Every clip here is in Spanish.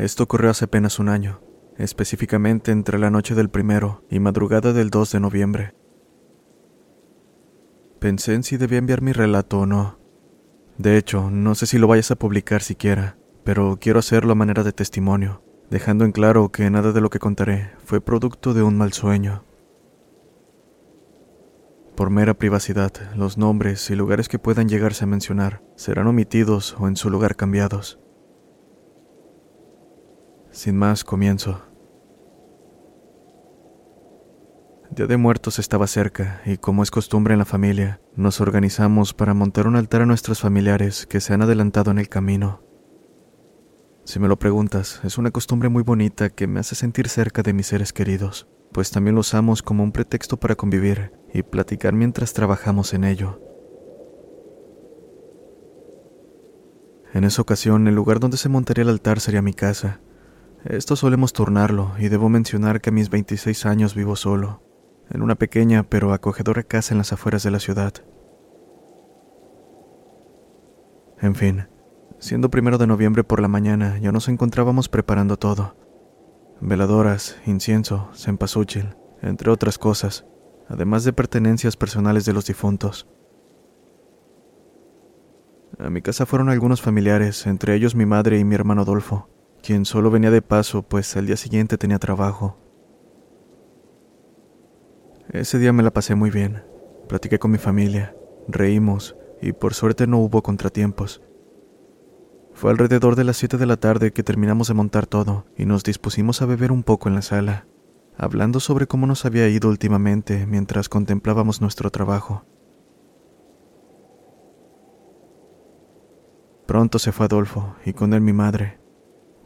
Esto ocurrió hace apenas un año, específicamente entre la noche del primero y madrugada del 2 de noviembre. Pensé en si debía enviar mi relato o no. De hecho, no sé si lo vayas a publicar siquiera, pero quiero hacerlo a manera de testimonio, dejando en claro que nada de lo que contaré fue producto de un mal sueño. Por mera privacidad, los nombres y lugares que puedan llegarse a mencionar serán omitidos o en su lugar cambiados. Sin más, comienzo. Día de Muertos estaba cerca y como es costumbre en la familia, nos organizamos para montar un altar a nuestros familiares que se han adelantado en el camino. Si me lo preguntas, es una costumbre muy bonita que me hace sentir cerca de mis seres queridos, pues también lo usamos como un pretexto para convivir y platicar mientras trabajamos en ello. En esa ocasión, el lugar donde se montaría el altar sería mi casa. Esto solemos turnarlo y debo mencionar que a mis 26 años vivo solo, en una pequeña pero acogedora casa en las afueras de la ciudad. En fin, siendo primero de noviembre por la mañana, ya nos encontrábamos preparando todo. Veladoras, incienso, cempasúchil, entre otras cosas, además de pertenencias personales de los difuntos. A mi casa fueron algunos familiares, entre ellos mi madre y mi hermano Adolfo, quien solo venía de paso, pues al día siguiente tenía trabajo. Ese día me la pasé muy bien. Platiqué con mi familia, reímos y por suerte no hubo contratiempos. Fue alrededor de las 7 de la tarde que terminamos de montar todo y nos dispusimos a beber un poco en la sala, hablando sobre cómo nos había ido últimamente mientras contemplábamos nuestro trabajo. Pronto se fue Adolfo y con él mi madre.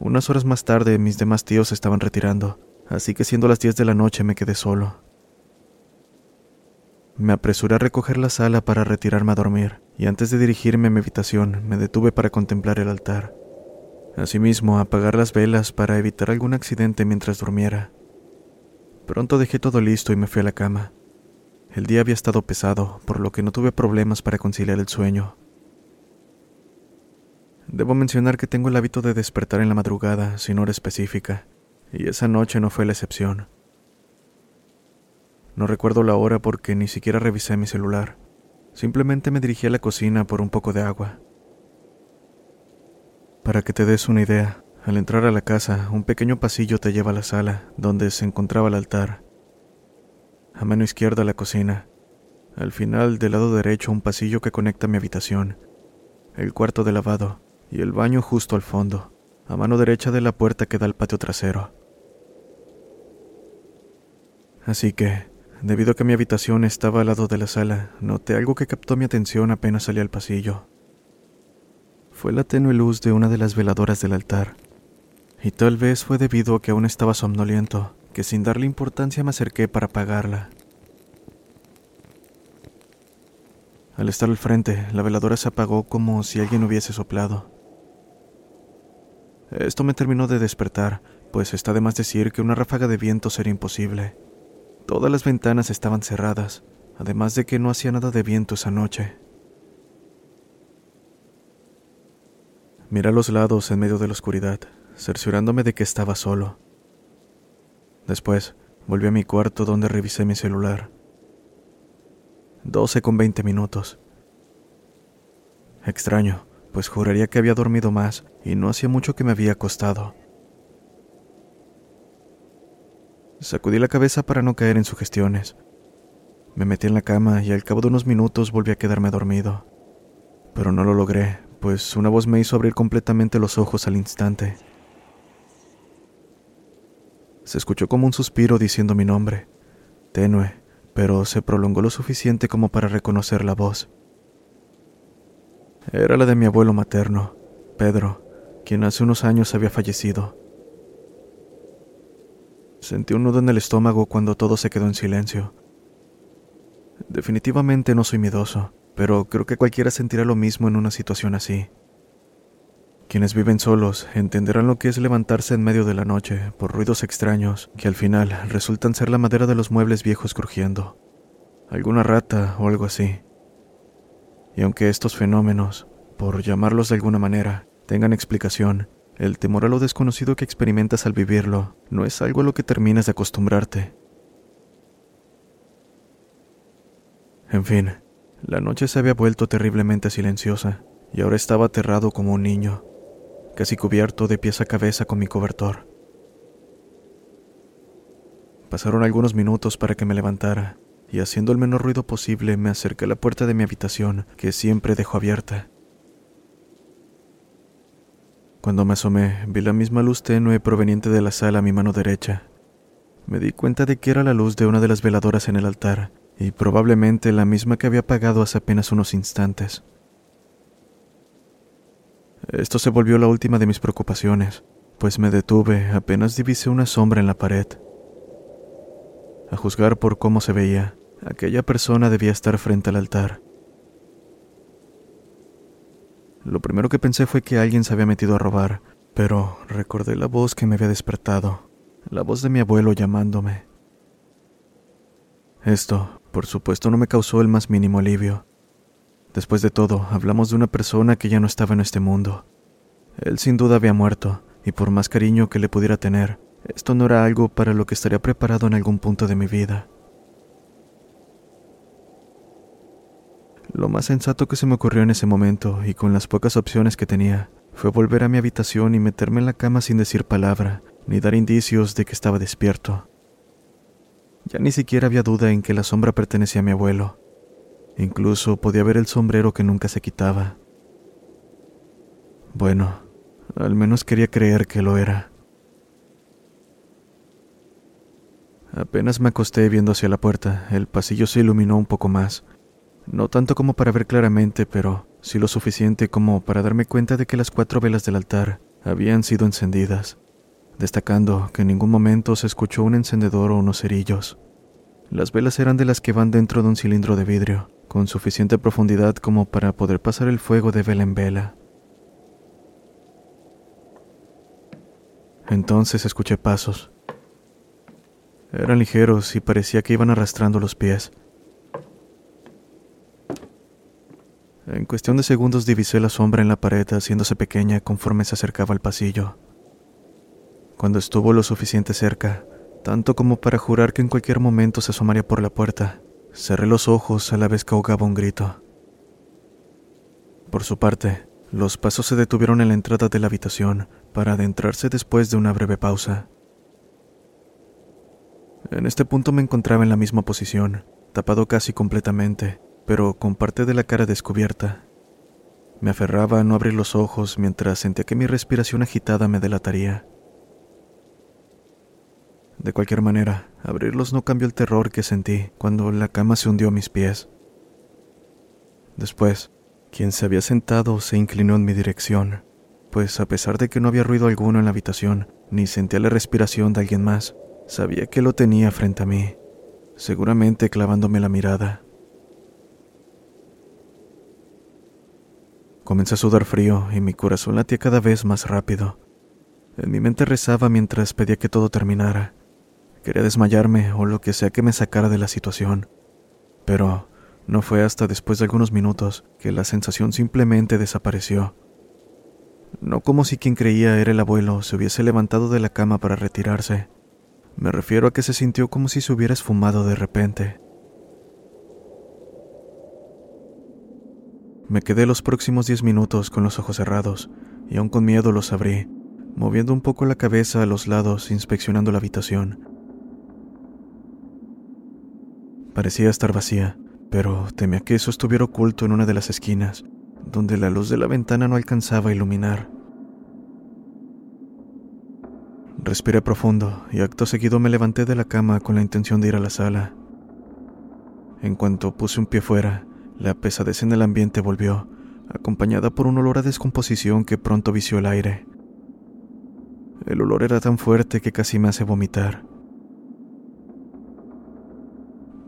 Unas horas más tarde mis demás tíos se estaban retirando, así que siendo las 10 de la noche me quedé solo. Me apresuré a recoger la sala para retirarme a dormir, y antes de dirigirme a mi habitación me detuve para contemplar el altar. Asimismo, apagar las velas para evitar algún accidente mientras durmiera. Pronto dejé todo listo y me fui a la cama. El día había estado pesado, por lo que no tuve problemas para conciliar el sueño. Debo mencionar que tengo el hábito de despertar en la madrugada sin hora específica, y esa noche no fue la excepción. No recuerdo la hora porque ni siquiera revisé mi celular. Simplemente me dirigí a la cocina por un poco de agua. Para que te des una idea, al entrar a la casa, un pequeño pasillo te lleva a la sala, donde se encontraba el altar. A mano izquierda la cocina. Al final, del lado derecho, un pasillo que conecta mi habitación, el cuarto de lavado y el baño justo al fondo, a mano derecha de la puerta que da al patio trasero. Así que, Debido a que mi habitación estaba al lado de la sala, noté algo que captó mi atención apenas salí al pasillo. Fue la tenue luz de una de las veladoras del altar, y tal vez fue debido a que aún estaba somnoliento, que sin darle importancia me acerqué para apagarla. Al estar al frente, la veladora se apagó como si alguien hubiese soplado. Esto me terminó de despertar, pues está de más decir que una ráfaga de viento sería imposible. Todas las ventanas estaban cerradas, además de que no hacía nada de viento esa noche. Miré a los lados en medio de la oscuridad, cerciorándome de que estaba solo. Después, volví a mi cuarto donde revisé mi celular. 12 con 20 minutos. Extraño, pues juraría que había dormido más y no hacía mucho que me había acostado. Sacudí la cabeza para no caer en sugestiones. Me metí en la cama y al cabo de unos minutos volví a quedarme dormido. Pero no lo logré, pues una voz me hizo abrir completamente los ojos al instante. Se escuchó como un suspiro diciendo mi nombre, tenue, pero se prolongó lo suficiente como para reconocer la voz. Era la de mi abuelo materno, Pedro, quien hace unos años había fallecido. Sentí un nudo en el estómago cuando todo se quedó en silencio. Definitivamente no soy miedoso, pero creo que cualquiera sentirá lo mismo en una situación así. Quienes viven solos entenderán lo que es levantarse en medio de la noche por ruidos extraños que al final resultan ser la madera de los muebles viejos crujiendo, alguna rata o algo así. Y aunque estos fenómenos, por llamarlos de alguna manera, tengan explicación, el temor a lo desconocido que experimentas al vivirlo no es algo a lo que terminas de acostumbrarte. En fin, la noche se había vuelto terriblemente silenciosa y ahora estaba aterrado como un niño, casi cubierto de pies a cabeza con mi cobertor. Pasaron algunos minutos para que me levantara y haciendo el menor ruido posible me acerqué a la puerta de mi habitación que siempre dejo abierta. Cuando me asomé, vi la misma luz tenue proveniente de la sala a mi mano derecha. Me di cuenta de que era la luz de una de las veladoras en el altar, y probablemente la misma que había apagado hace apenas unos instantes. Esto se volvió la última de mis preocupaciones, pues me detuve apenas divisé una sombra en la pared. A juzgar por cómo se veía, aquella persona debía estar frente al altar, lo primero que pensé fue que alguien se había metido a robar, pero recordé la voz que me había despertado, la voz de mi abuelo llamándome. Esto, por supuesto, no me causó el más mínimo alivio. Después de todo, hablamos de una persona que ya no estaba en este mundo. Él sin duda había muerto, y por más cariño que le pudiera tener, esto no era algo para lo que estaría preparado en algún punto de mi vida. Lo más sensato que se me ocurrió en ese momento, y con las pocas opciones que tenía, fue volver a mi habitación y meterme en la cama sin decir palabra, ni dar indicios de que estaba despierto. Ya ni siquiera había duda en que la sombra pertenecía a mi abuelo. Incluso podía ver el sombrero que nunca se quitaba. Bueno, al menos quería creer que lo era. Apenas me acosté viendo hacia la puerta, el pasillo se iluminó un poco más, no tanto como para ver claramente, pero sí lo suficiente como para darme cuenta de que las cuatro velas del altar habían sido encendidas, destacando que en ningún momento se escuchó un encendedor o unos cerillos. Las velas eran de las que van dentro de un cilindro de vidrio, con suficiente profundidad como para poder pasar el fuego de vela en vela. Entonces escuché pasos. Eran ligeros y parecía que iban arrastrando los pies. En cuestión de segundos divisé la sombra en la pared haciéndose pequeña conforme se acercaba al pasillo. Cuando estuvo lo suficiente cerca, tanto como para jurar que en cualquier momento se asomaría por la puerta, cerré los ojos a la vez que ahogaba un grito. Por su parte, los pasos se detuvieron en la entrada de la habitación para adentrarse después de una breve pausa. En este punto me encontraba en la misma posición, tapado casi completamente, pero con parte de la cara descubierta. Me aferraba a no abrir los ojos mientras sentía que mi respiración agitada me delataría. De cualquier manera, abrirlos no cambió el terror que sentí cuando la cama se hundió a mis pies. Después, quien se había sentado se inclinó en mi dirección, pues a pesar de que no había ruido alguno en la habitación, ni sentía la respiración de alguien más, sabía que lo tenía frente a mí, seguramente clavándome la mirada. Comencé a sudar frío y mi corazón latía cada vez más rápido. En mi mente rezaba mientras pedía que todo terminara. Quería desmayarme o lo que sea que me sacara de la situación. Pero no fue hasta después de algunos minutos que la sensación simplemente desapareció. No como si quien creía era el abuelo se hubiese levantado de la cama para retirarse. Me refiero a que se sintió como si se hubiera esfumado de repente. Me quedé los próximos diez minutos con los ojos cerrados, y aún con miedo los abrí, moviendo un poco la cabeza a los lados, inspeccionando la habitación. Parecía estar vacía, pero temía que eso estuviera oculto en una de las esquinas, donde la luz de la ventana no alcanzaba a iluminar. Respiré profundo y acto seguido me levanté de la cama con la intención de ir a la sala. En cuanto puse un pie fuera, la pesadez en el ambiente volvió, acompañada por un olor a descomposición que pronto vició el aire. El olor era tan fuerte que casi me hace vomitar.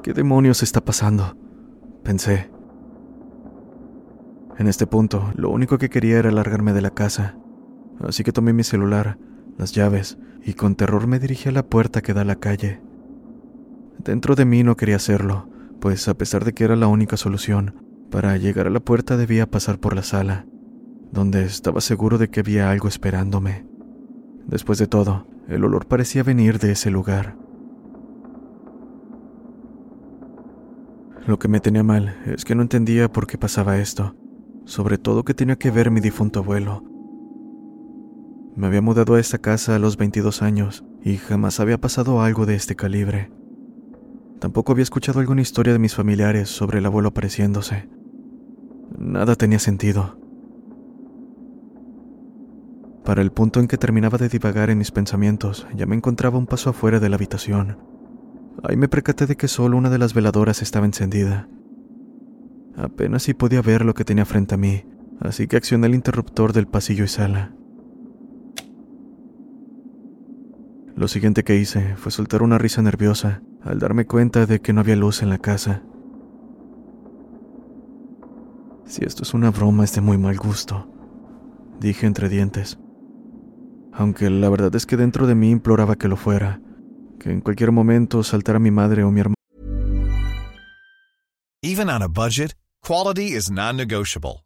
¿Qué demonios está pasando? Pensé. En este punto, lo único que quería era largarme de la casa, así que tomé mi celular, las llaves, y con terror me dirigí a la puerta que da a la calle. Dentro de mí no quería hacerlo, pues a pesar de que era la única solución, para llegar a la puerta debía pasar por la sala, donde estaba seguro de que había algo esperándome. Después de todo, el olor parecía venir de ese lugar. Lo que me tenía mal es que no entendía por qué pasaba esto, sobre todo que tenía que ver mi difunto abuelo. Me había mudado a esta casa a los 22 años y jamás había pasado algo de este calibre. Tampoco había escuchado alguna historia de mis familiares sobre el abuelo apareciéndose. Nada tenía sentido. Para el punto en que terminaba de divagar en mis pensamientos, ya me encontraba un paso afuera de la habitación. Ahí me percaté de que solo una de las veladoras estaba encendida. Apenas si podía ver lo que tenía frente a mí, así que accioné el interruptor del pasillo y sala. Lo siguiente que hice fue soltar una risa nerviosa al darme cuenta de que no había luz en la casa. Si esto es una broma es de muy mal gusto, dije entre dientes. Aunque la verdad es que dentro de mí imploraba que lo fuera, que en cualquier momento saltara mi madre o mi hermano. Even on a budget, quality is non-negotiable.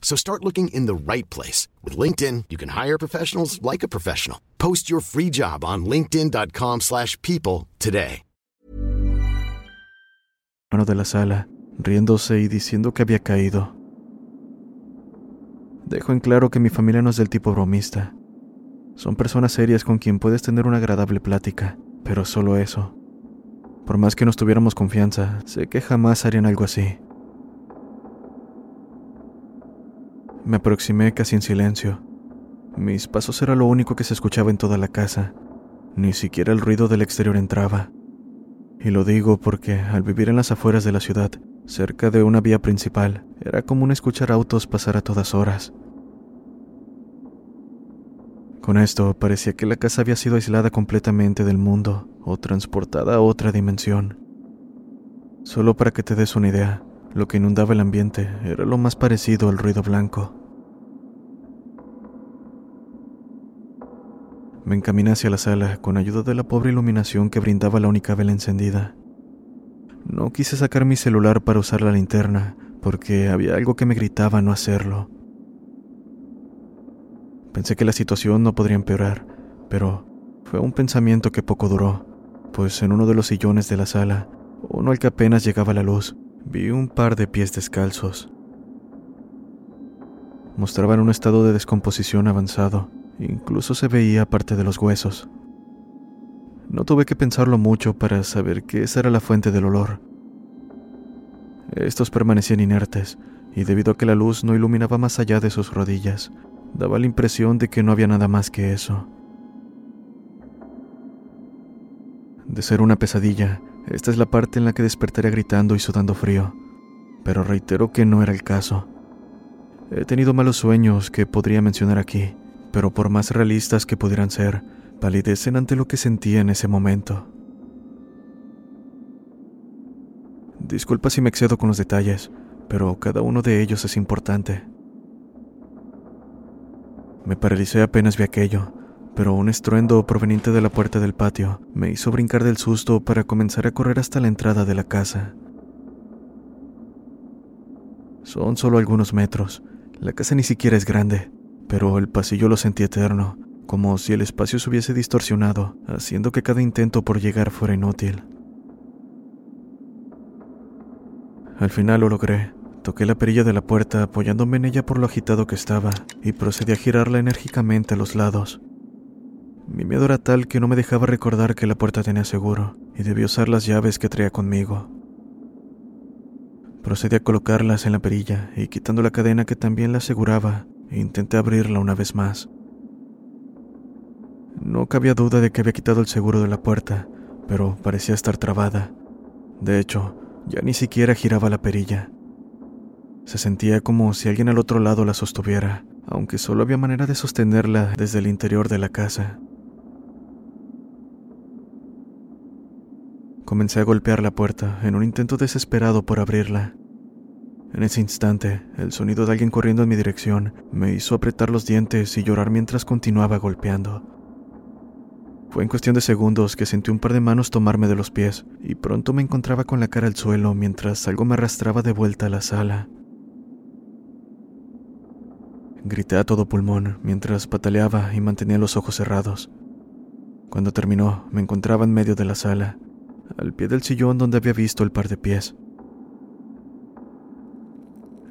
So start looking in the right place. With LinkedIn, you can hire professionals like a professional. Post your free job on linkedin.com slash people today. Mano de la sala, riéndose y diciendo que había caído. Dejo en claro que mi familia no es del tipo bromista. Son personas serias con quien puedes tener una agradable plática, pero solo eso. Por más que nos tuviéramos confianza, sé que jamás harían algo así. Me aproximé casi en silencio. Mis pasos era lo único que se escuchaba en toda la casa. Ni siquiera el ruido del exterior entraba. Y lo digo porque al vivir en las afueras de la ciudad, cerca de una vía principal, era común escuchar autos pasar a todas horas. Con esto parecía que la casa había sido aislada completamente del mundo o transportada a otra dimensión. Solo para que te des una idea, lo que inundaba el ambiente era lo más parecido al ruido blanco. Me encaminé hacia la sala con ayuda de la pobre iluminación que brindaba la única vela encendida. No quise sacar mi celular para usar la linterna, porque había algo que me gritaba no hacerlo. Pensé que la situación no podría empeorar, pero fue un pensamiento que poco duró, pues en uno de los sillones de la sala, uno al que apenas llegaba la luz, vi un par de pies descalzos. Mostraban un estado de descomposición avanzado, Incluso se veía parte de los huesos. No tuve que pensarlo mucho para saber que esa era la fuente del olor. Estos permanecían inertes, y debido a que la luz no iluminaba más allá de sus rodillas, daba la impresión de que no había nada más que eso. De ser una pesadilla, esta es la parte en la que despertaría gritando y sudando frío, pero reitero que no era el caso. He tenido malos sueños que podría mencionar aquí, pero por más realistas que pudieran ser, palidecen ante lo que sentía en ese momento. Disculpa si me excedo con los detalles, pero cada uno de ellos es importante. Me paralicé apenas vi aquello, pero un estruendo proveniente de la puerta del patio me hizo brincar del susto para comenzar a correr hasta la entrada de la casa. Son solo algunos metros, la casa ni siquiera es grande, pero el pasillo lo sentí eterno, como si el espacio se hubiese distorsionado, haciendo que cada intento por llegar fuera inútil. Al final lo logré. Toqué la perilla de la puerta apoyándome en ella por lo agitado que estaba y procedí a girarla enérgicamente a los lados. Mi miedo era tal que no me dejaba recordar que la puerta tenía seguro y debí usar las llaves que traía conmigo. Procedí a colocarlas en la perilla y quitando la cadena que también la aseguraba, intenté abrirla una vez más. No cabía duda de que había quitado el seguro de la puerta, pero parecía estar trabada. De hecho, ya ni siquiera giraba la perilla. Se sentía como si alguien al otro lado la sostuviera, aunque solo había manera de sostenerla desde el interior de la casa. Comencé a golpear la puerta en un intento desesperado por abrirla. En ese instante, el sonido de alguien corriendo en mi dirección me hizo apretar los dientes y llorar mientras continuaba golpeando. Fue en cuestión de segundos que sentí un par de manos tomarme de los pies y pronto me encontraba con la cara al suelo mientras algo me arrastraba de vuelta a la sala. Grité a todo pulmón mientras pataleaba y mantenía los ojos cerrados. Cuando terminó, me encontraba en medio de la sala, al pie del sillón donde había visto el par de pies.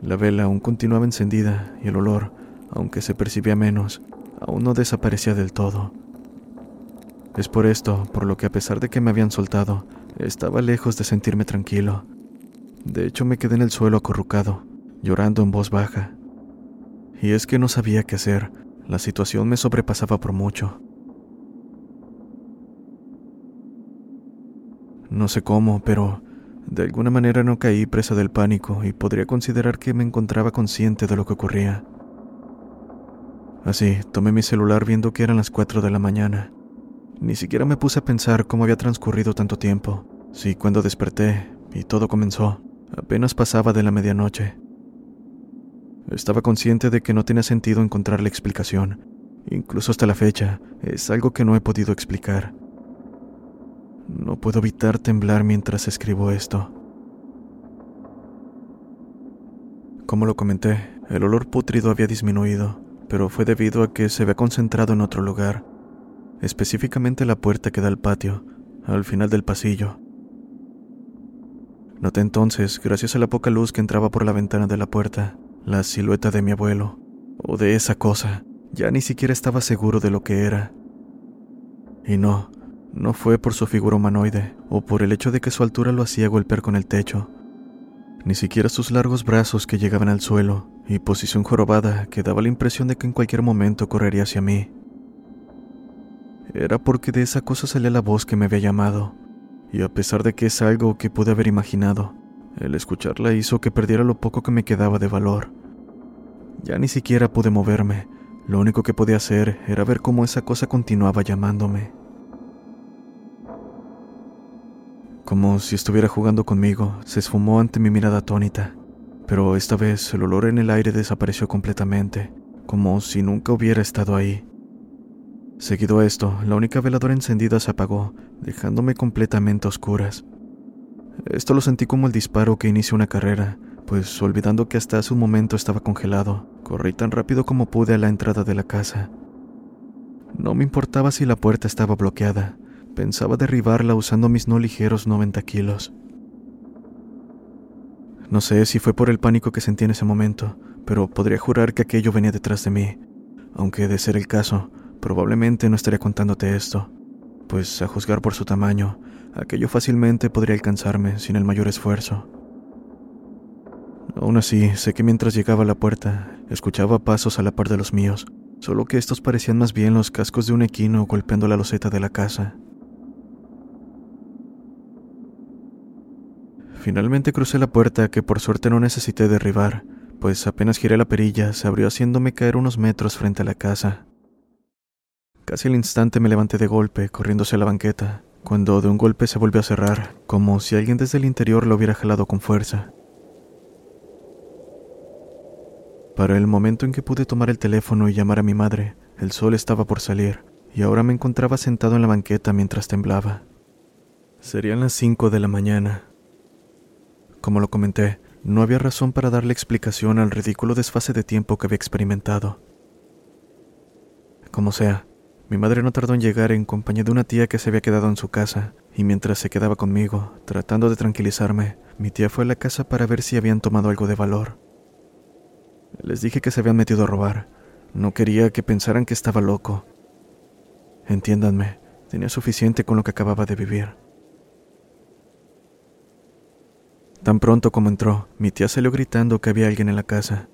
La vela aún continuaba encendida y el olor, aunque se percibía menos, aún no desaparecía del todo. Es por esto, por lo que a pesar de que me habían soltado, estaba lejos de sentirme tranquilo. De hecho, me quedé en el suelo acurrucado, llorando en voz baja. Y es que no sabía qué hacer, la situación me sobrepasaba por mucho. No sé cómo, pero de alguna manera no caí presa del pánico y podría considerar que me encontraba consciente de lo que ocurría. Así, tomé mi celular viendo que eran las 4 de la mañana ni siquiera me puse a pensar cómo había transcurrido tanto tiempo. Si cuando desperté y todo comenzó, apenas pasaba de la medianoche. Estaba consciente de que no tenía sentido encontrar la explicación. Incluso hasta la fecha, es algo que no he podido explicar. No puedo evitar temblar mientras escribo esto. Como lo comenté, el olor pútrido había disminuido, pero fue debido a que se había concentrado en otro lugar, específicamente la puerta que da al patio, al final del pasillo. Noté entonces, gracias a la poca luz que entraba por la ventana de la puerta, la silueta de mi abuelo, o de esa cosa. Ya ni siquiera estaba seguro de lo que era. Y no, no fue por su figura humanoide, o por el hecho de que su altura lo hacía golpear con el techo. Ni siquiera sus largos brazos que llegaban al suelo, y posición jorobada que daba la impresión de que en cualquier momento correría hacia mí. Era porque de esa cosa salía la voz que me había llamado, y a pesar de que es algo que pude haber imaginado, el escucharla hizo que perdiera lo poco que me quedaba de valor. Ya ni siquiera pude moverme, lo único que podía hacer era ver cómo esa cosa continuaba llamándome. Como si estuviera jugando conmigo, se esfumó ante mi mirada atónita, pero esta vez el olor en el aire desapareció completamente, como si nunca hubiera estado ahí. Seguido a esto, la única veladora encendida se apagó, dejándome completamente a oscuras. Esto lo sentí como el disparo que inicia una carrera, pues olvidando que hasta hace un momento estaba congelado, corrí tan rápido como pude a la entrada de la casa. No me importaba si la puerta estaba bloqueada, pensaba derribarla usando mis no ligeros 90 kilos. No sé si fue por el pánico que sentí en ese momento, pero podría jurar que aquello venía detrás de mí, aunque de ser el caso, Probablemente no estaría contándote esto, pues a juzgar por su tamaño, aquello fácilmente podría alcanzarme sin el mayor esfuerzo. Aún así, sé que mientras llegaba a la puerta, escuchaba pasos a la par de los míos, solo que estos parecían más bien los cascos de un equino golpeando la loseta de la casa. Finalmente crucé la puerta que por suerte no necesité derribar, pues apenas giré la perilla se abrió haciéndome caer unos metros frente a la casa. Casi al instante me levanté de golpe, corriendo hacia la banqueta, cuando de un golpe se volvió a cerrar, como si alguien desde el interior lo hubiera jalado con fuerza. Para el momento en que pude tomar el teléfono y llamar a mi madre, el sol estaba por salir, y ahora me encontraba sentado en la banqueta mientras temblaba. Serían las cinco de la mañana. Como lo comenté, no había razón para darle explicación al ridículo desfase de tiempo que había experimentado. Como sea, mi madre no tardó en llegar en compañía de una tía que se había quedado en su casa, y mientras se quedaba conmigo, tratando de tranquilizarme, mi tía fue a la casa para ver si habían tomado algo de valor. Les dije que se habían metido a robar. No quería que pensaran que estaba loco. Entiéndanme, tenía suficiente con lo que acababa de vivir. Tan pronto como entró, mi tía salió gritando que había alguien en la casa.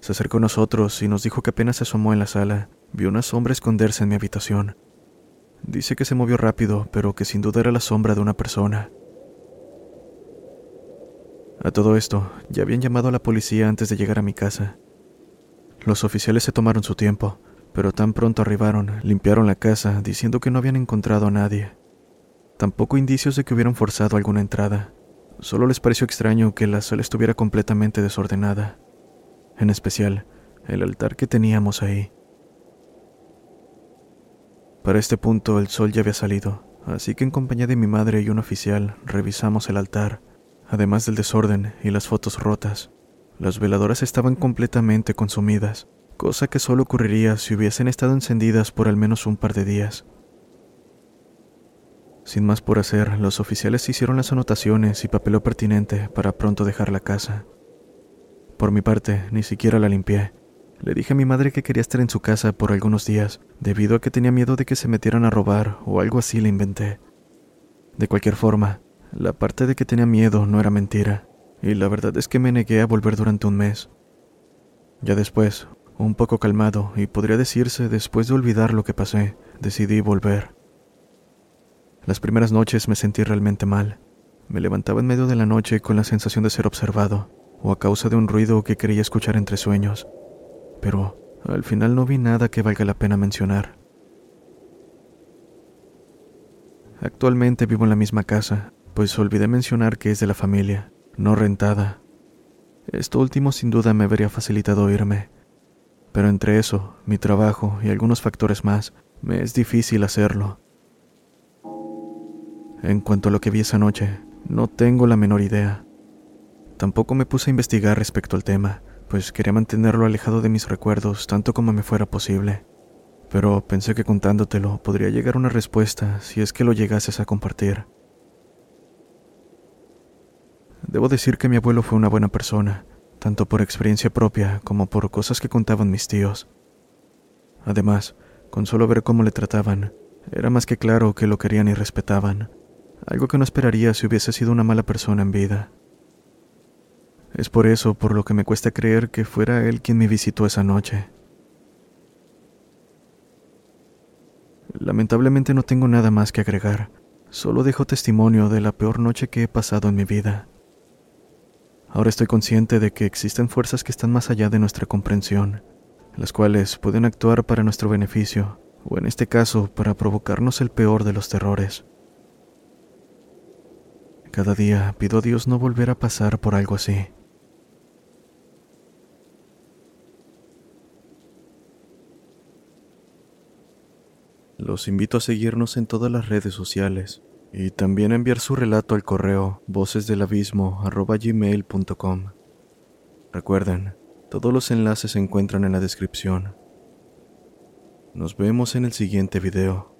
Se acercó a nosotros y nos dijo que apenas se asomó en la sala Vio una sombra esconderse en mi habitación. Dice que se movió rápido, pero que sin duda era la sombra de una persona. A todo esto, ya habían llamado a la policía antes de llegar a mi casa. Los oficiales se tomaron su tiempo, pero tan pronto arribaron, limpiaron la casa, diciendo que no habían encontrado a nadie. Tampoco indicios de que hubieran forzado alguna entrada. Solo les pareció extraño que la sala estuviera completamente desordenada. En especial, el altar que teníamos ahí. Para este punto el sol ya había salido, así que en compañía de mi madre y un oficial revisamos el altar, además del desorden y las fotos rotas. Las veladoras estaban completamente consumidas, cosa que solo ocurriría si hubiesen estado encendidas por al menos un par de días. Sin más por hacer, los oficiales hicieron las anotaciones y papeló pertinente para pronto dejar la casa. Por mi parte, ni siquiera la limpié, le dije a mi madre que quería estar en su casa por algunos días, debido a que tenía miedo de que se metieran a robar o algo así le inventé. De cualquier forma, la parte de que tenía miedo no era mentira, y la verdad es que me negué a volver durante un mes. Ya después, un poco calmado, y podría decirse después de olvidar lo que pasé, decidí volver. Las primeras noches me sentí realmente mal. Me levantaba en medio de la noche con la sensación de ser observado, o a causa de un ruido que quería escuchar entre sueños pero al final no vi nada que valga la pena mencionar. Actualmente vivo en la misma casa, pues olvidé mencionar que es de la familia, no rentada. Esto último sin duda me habría facilitado irme, pero entre eso, mi trabajo y algunos factores más, me es difícil hacerlo. En cuanto a lo que vi esa noche, no tengo la menor idea. Tampoco me puse a investigar respecto al tema, pues quería mantenerlo alejado de mis recuerdos tanto como me fuera posible. Pero pensé que contándotelo podría llegar una respuesta si es que lo llegases a compartir. Debo decir que mi abuelo fue una buena persona, tanto por experiencia propia como por cosas que contaban mis tíos. Además, con solo ver cómo le trataban, era más que claro que lo querían y respetaban, algo que no esperaría si hubiese sido una mala persona en vida. Es por eso por lo que me cuesta creer que fuera él quien me visitó esa noche. Lamentablemente no tengo nada más que agregar, solo dejo testimonio de la peor noche que he pasado en mi vida. Ahora estoy consciente de que existen fuerzas que están más allá de nuestra comprensión, las cuales pueden actuar para nuestro beneficio, o en este caso para provocarnos el peor de los terrores. Cada día pido a Dios no volver a pasar por algo así. Los invito a seguirnos en todas las redes sociales y también a enviar su relato al correo vocesdelabismo.gmail.com. Recuerden, todos los enlaces se encuentran en la descripción. Nos vemos en el siguiente video.